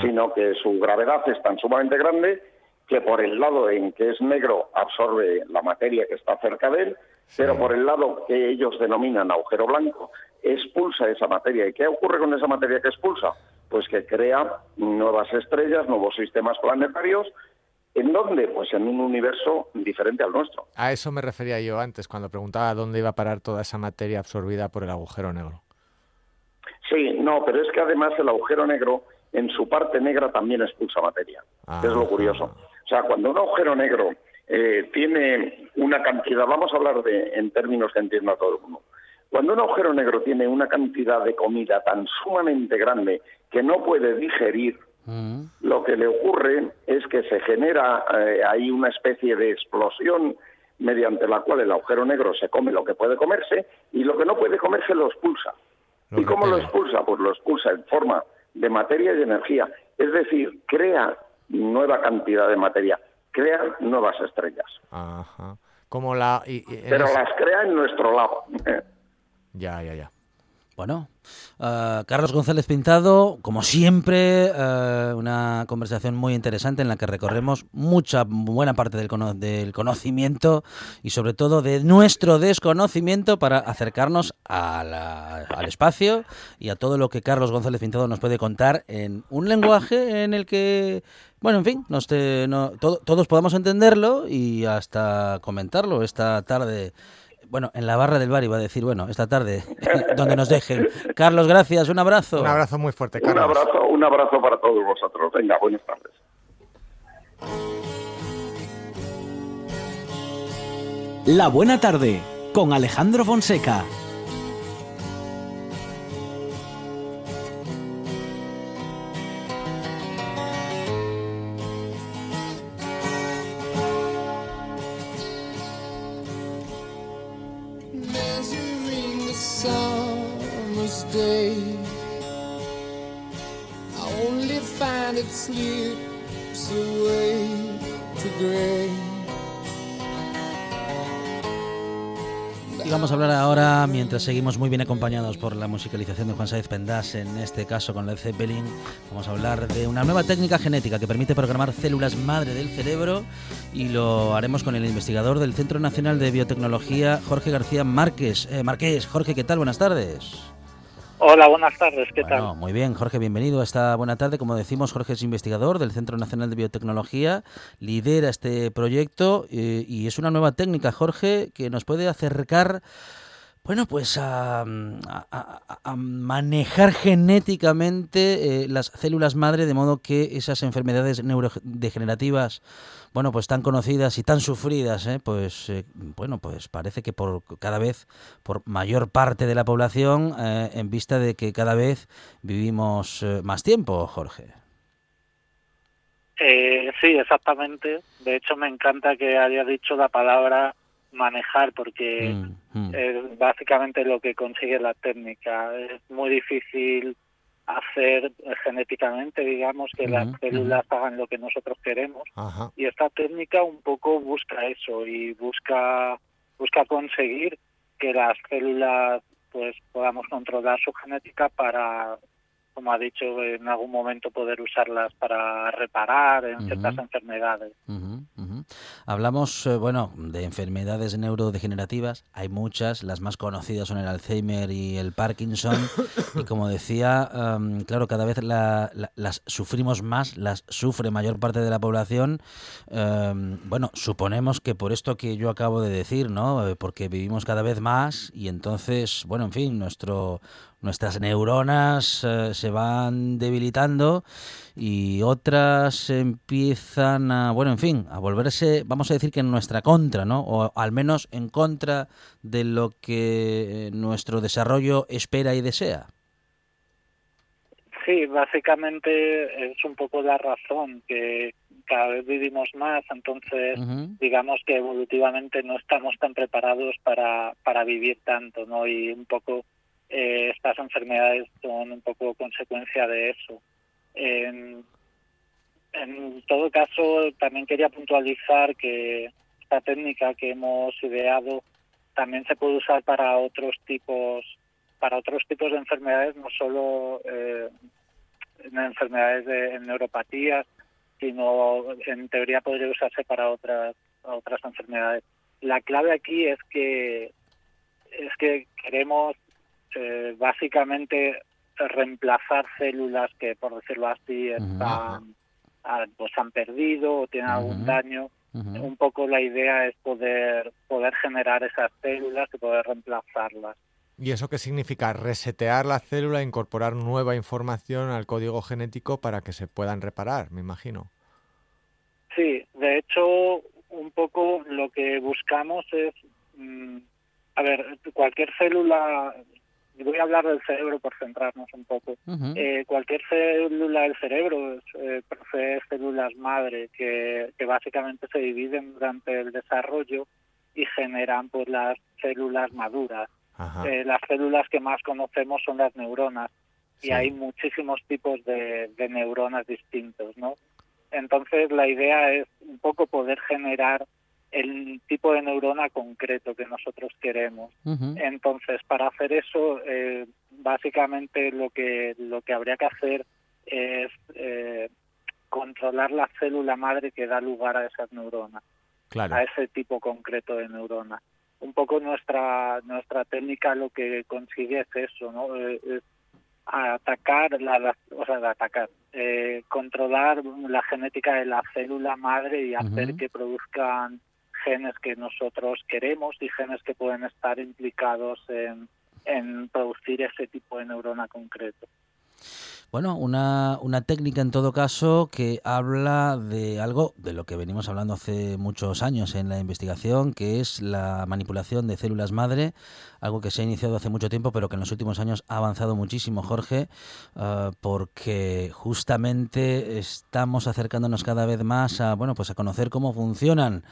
sino que su gravedad es tan sumamente grande que por el lado en que es negro absorbe la materia que está cerca de él, pero por el lado que ellos denominan agujero blanco expulsa esa materia. ¿Y qué ocurre con esa materia que expulsa? Pues que crea nuevas estrellas, nuevos sistemas planetarios. ¿En dónde? Pues en un universo diferente al nuestro. A eso me refería yo antes, cuando preguntaba dónde iba a parar toda esa materia absorbida por el agujero negro. Sí, no, pero es que además el agujero negro en su parte negra también expulsa materia. es lo curioso. O sea, cuando un agujero negro eh, tiene una cantidad, vamos a hablar de en términos que entienda todo el mundo, cuando un agujero negro tiene una cantidad de comida tan sumamente grande que no puede digerir, mm. lo que le ocurre es que se genera eh, ahí una especie de explosión mediante la cual el agujero negro se come lo que puede comerse y lo que no puede comerse lo expulsa. ¿Y cómo lo expulsa? Pues lo expulsa en forma de materia y energía. Es decir, crea nueva cantidad de materia, crea nuevas estrellas. Ajá. Como la, Pero las crea en nuestro lado. Ya, ya, ya. Bueno, eh, Carlos González Pintado, como siempre, eh, una conversación muy interesante en la que recorremos mucha buena parte del, del, conocimiento y sobre todo de nuestro desconocimiento para acercarnos al espacio y a todo lo que Carlos González Pintado nos puede contar en un lenguaje en el que, bueno, en fin, nos todos podamos entenderlo y hasta comentarlo esta tarde bueno, en la barra del bar iba a decir, bueno, esta tarde, donde nos dejen. Carlos, gracias, un abrazo. Un abrazo muy fuerte, Carlos. Un abrazo, un abrazo para todos vosotros. Venga, buenas tardes. La buena tarde, con Alejandro Fonseca. Y vamos a hablar ahora, mientras seguimos muy bien acompañados por la musicalización de Juan Saiz Pendas, en este caso con Led Zeppelin, vamos a hablar de una nueva técnica genética que permite programar células madre del cerebro y lo haremos con el investigador del Centro Nacional de Biotecnología, Jorge García Márquez. Eh, Jorge, ¿qué tal? Buenas tardes. Hola, buenas tardes, ¿qué tal? Muy bien, Jorge, bienvenido a esta buena tarde. Como decimos, Jorge es investigador del Centro Nacional de Biotecnología, lidera este proyecto eh, y es una nueva técnica, Jorge, que nos puede acercar bueno, pues a, manejar genéticamente eh, las células madre de modo que esas enfermedades neurodegenerativas, bueno, pues tan conocidas y tan sufridas, eh, pues eh, bueno, pues parece que por cada vez por mayor parte de la población, en vista de que cada vez vivimos más tiempo, Jorge. sí, exactamente. De hecho, me encanta que haya dicho la palabra manejar porque mm, mm. es básicamente lo que consigue la técnica. Es muy difícil hacer genéticamente, digamos, que las células hagan lo que nosotros queremos. Y esta técnica un poco busca eso y busca busca conseguir que las células pues podamos controlar su genética para como ha dicho, en algún momento poder usarlas para reparar en ciertas enfermedades. Hablamos, eh, bueno, de enfermedades neurodegenerativas. Hay muchas, las más conocidas son el Alzheimer y el Parkinson. y como decía, claro, cada vez las sufrimos más, las sufre mayor parte de la población. bueno, suponemos que por esto que yo acabo de decir, ¿no? Eh, porque vivimos cada vez más y entonces, bueno, en fin, nuestro nuestras neuronas eh, se van debilitando y otras empiezan a, bueno, en fin, a volverse, vamos a decir que en nuestra contra, ¿no? O al menos en contra de lo que nuestro desarrollo espera y desea. Sí, básicamente es un poco la razón que cada vez vivimos más, entonces digamos que evolutivamente no estamos tan preparados para, para vivir tanto, ¿no? Y un poco eh, estas enfermedades son un poco consecuencia de eso. En, en todo caso, también quería puntualizar que esta técnica que hemos ideado también se puede usar para otros tipos para otros tipos de enfermedades, no solo eh, en enfermedades de neuropatías, sino en teoría podría usarse para otras otras enfermedades. La clave aquí es que es que queremos eh, básicamente reemplazar células que, por decirlo así, están, ah, pues han perdido o tienen algún daño. Un poco la idea es poder poder generar esas células y poder reemplazarlas. ¿Y eso qué significa? Resetear la célula, incorporar nueva información al código genético para que se puedan reparar, me imagino. Sí, de hecho, un poco lo que buscamos es, mm, a ver, cualquier célula, voy a hablar del cerebro por centrarnos un poco, eh, cualquier célula del cerebro eh, procede células madre que, que básicamente se dividen durante el desarrollo y generan pues las células maduras. Eh, las células que más conocemos son las neuronas y hay muchísimos tipos de, neuronas distintos, ¿no? Entonces la idea es un poco poder generar el tipo de neurona concreto que nosotros queremos. Entonces, para hacer eso, eh, básicamente lo que lo que habría que hacer es eh, controlar la célula madre que da lugar a esas neuronas, a ese tipo concreto de neurona un poco nuestra nuestra técnica lo que consigue es eso, ¿no? Eh, es atacar, la, o sea, atacar, eh, controlar la genética de la célula madre y hacer que produzcan genes que nosotros queremos y genes que pueden estar implicados en, en producir ese tipo de neurona concreto. Bueno, una, una técnica en todo caso que habla de algo de lo que venimos hablando hace muchos años en la investigación, que es la manipulación de células madre, algo que se ha iniciado hace mucho tiempo, pero que en los últimos años ha avanzado muchísimo, Jorge, eh, porque justamente estamos acercándonos cada vez más a, bueno, pues a conocer cómo funcionan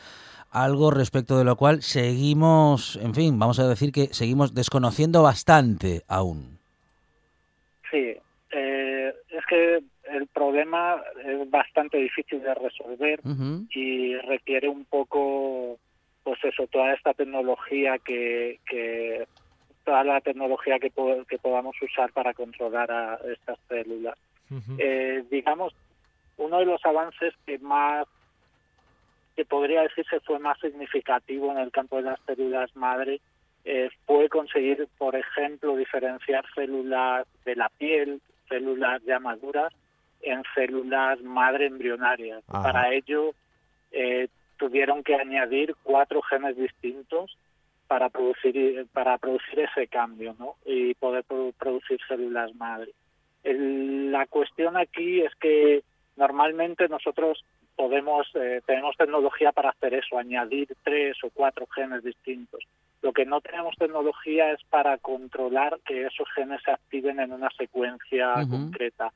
algo respecto de lo cual seguimos, en fin, vamos a decir que seguimos desconociendo bastante aún. Sí, es que el problema es bastante difícil de resolver y requiere un poco, pues eso, toda esta tecnología que, que toda la tecnología que, que podamos usar para controlar a estas células. Eh, digamos, uno de los avances que más que podría decirse fue más significativo en el campo de las células madre eh, fue conseguir, por ejemplo, diferenciar células de la piel, células ya maduras en células madre embrionarias. Para ello eh, tuvieron que añadir cuatro genes distintos para producir para producir ese cambio, ¿no? Y poder producir células madre. la cuestión aquí es que normalmente nosotros podemos eh, tenemos tecnología para hacer eso, añadir tres o cuatro genes distintos. Lo que no tenemos tecnología es para controlar que esos genes se activen en una secuencia concreta.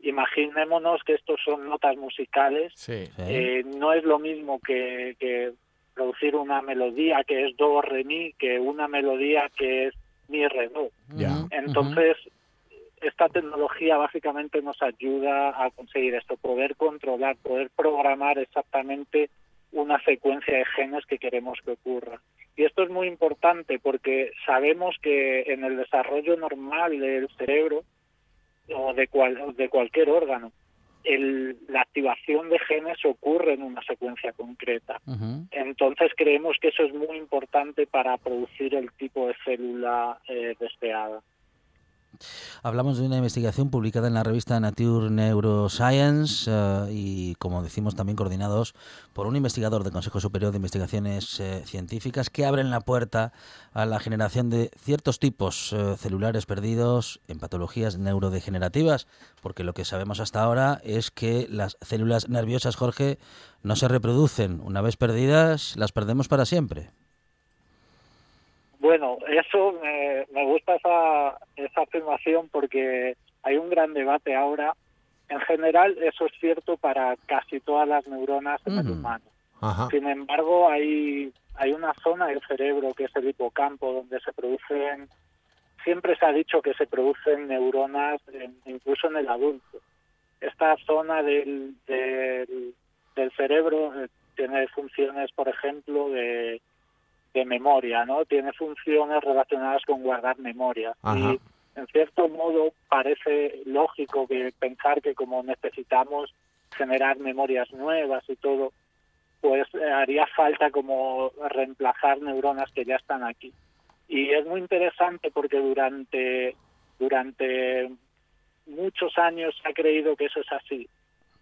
Imaginémonos que estos son notas musicales. Eh, no es lo mismo que, producir una melodía que es do, re, mi, que una melodía que es mi, re, do. Entonces, esta tecnología básicamente nos ayuda a conseguir esto, poder controlar, poder programar exactamente una secuencia de genes que queremos que ocurra. Y esto es muy importante porque sabemos que en el desarrollo normal del cerebro o de, cual, de cualquier órgano, el, la activación de genes ocurre en una secuencia concreta. Entonces creemos que eso es muy importante para producir el tipo de célula eh, deseada. Hablamos de una investigación publicada en la revista Nature Neuroscience eh, y, como decimos, también coordinados por un investigador del Consejo Superior de Investigaciones eh, Científicas que abren la puerta a la generación de ciertos tipos eh, celulares perdidos en patologías neurodegenerativas, porque lo que sabemos hasta ahora es que las células nerviosas, Jorge, no se reproducen. Una vez perdidas, las perdemos para siempre. Bueno, eso me, me gusta esa, esa afirmación porque hay un gran debate ahora. En general, eso es cierto para casi todas las neuronas en el humano. Sin embargo, hay, hay una zona del cerebro que es el hipocampo donde se producen, siempre se ha dicho que se producen neuronas incluso en el adulto. Esta zona del, del, del cerebro eh, tiene funciones, por ejemplo, de de memoria, ¿no? Tiene funciones relacionadas con guardar memoria. Y en cierto modo parece lógico que pensar que como necesitamos generar memorias nuevas y todo, pues eh, haría falta como reemplazar neuronas que ya están aquí. Y es muy interesante porque durante durante muchos años se ha creído que eso es así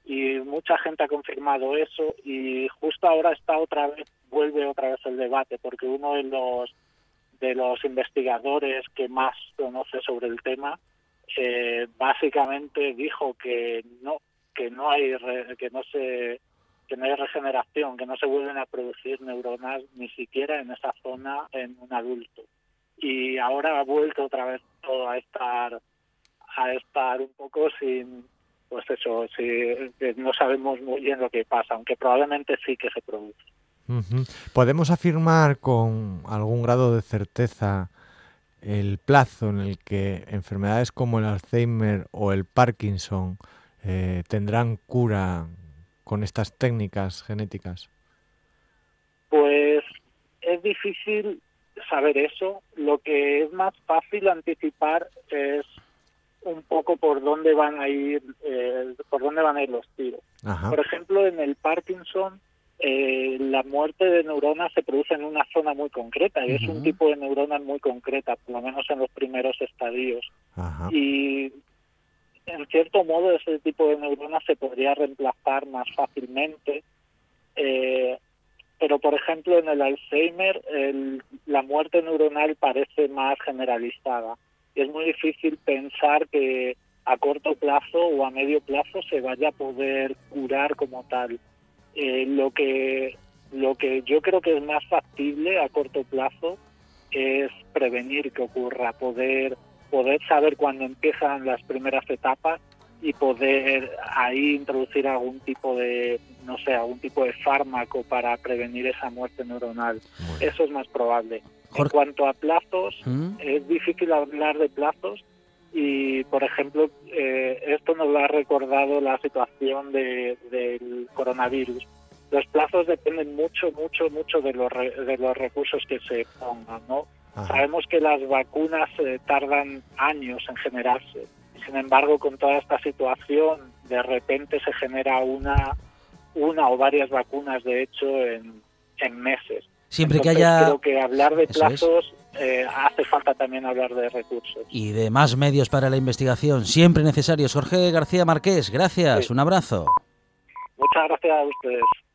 y mucha gente ha confirmado eso y justo ahora está otra vez vuelve otra vez el debate porque uno de los de los investigadores que más conoce sobre el tema eh, básicamente dijo que no que no hay que no se que no hay regeneración que no se vuelven a producir neuronas ni siquiera en esa zona en un adulto. Y ahora ha vuelto otra vez todo a estar a estar un poco sin pues eso, no sabemos muy bien lo que pasa, aunque probablemente sí que se produce. ¿Podemos afirmar con algún grado de certeza el plazo en el que enfermedades como el Alzheimer o el Parkinson eh, tendrán cura con estas técnicas genéticas? Pues es difícil saber eso. Lo que es más fácil anticipar es un poco por dónde van a ir eh, por dónde van a ir los tiros. Por ejemplo, en el Parkinson eh, la muerte de neuronas se produce en una zona muy concreta y es un tipo de neuronas muy concreta, por lo menos en los primeros estadios. Y en cierto modo ese tipo de neuronas se podría reemplazar más fácilmente. Eh, pero por ejemplo en el Alzheimer la muerte neuronal parece más generalizada es muy difícil pensar que a corto plazo o a medio plazo se vaya a poder curar como tal. Eh, lo que lo que yo creo que es más factible a corto plazo es prevenir que ocurra, poder poder saber cuándo empiezan las primeras etapas y poder ahí introducir algún tipo de no sé algún tipo de fármaco para prevenir esa muerte neuronal. Eso es más probable. En cuanto a plazos, ¿Mm? es difícil hablar de plazos y, por ejemplo, eh, esto nos lo ha recordado la situación de, del coronavirus. Los plazos dependen mucho, mucho, mucho de los, de los recursos que se pongan, ¿no? Sabemos que las vacunas eh, tardan años en generarse. Sin embargo, con toda esta situación, de repente se genera una, una o varias vacunas, de hecho, en, en meses. Siempre que haya... Creo que hablar de plazos eh, hace falta también hablar de recursos. Y de más medios para la investigación, siempre necesarios. Jorge García Marqués, gracias, un abrazo. Muchas gracias a ustedes.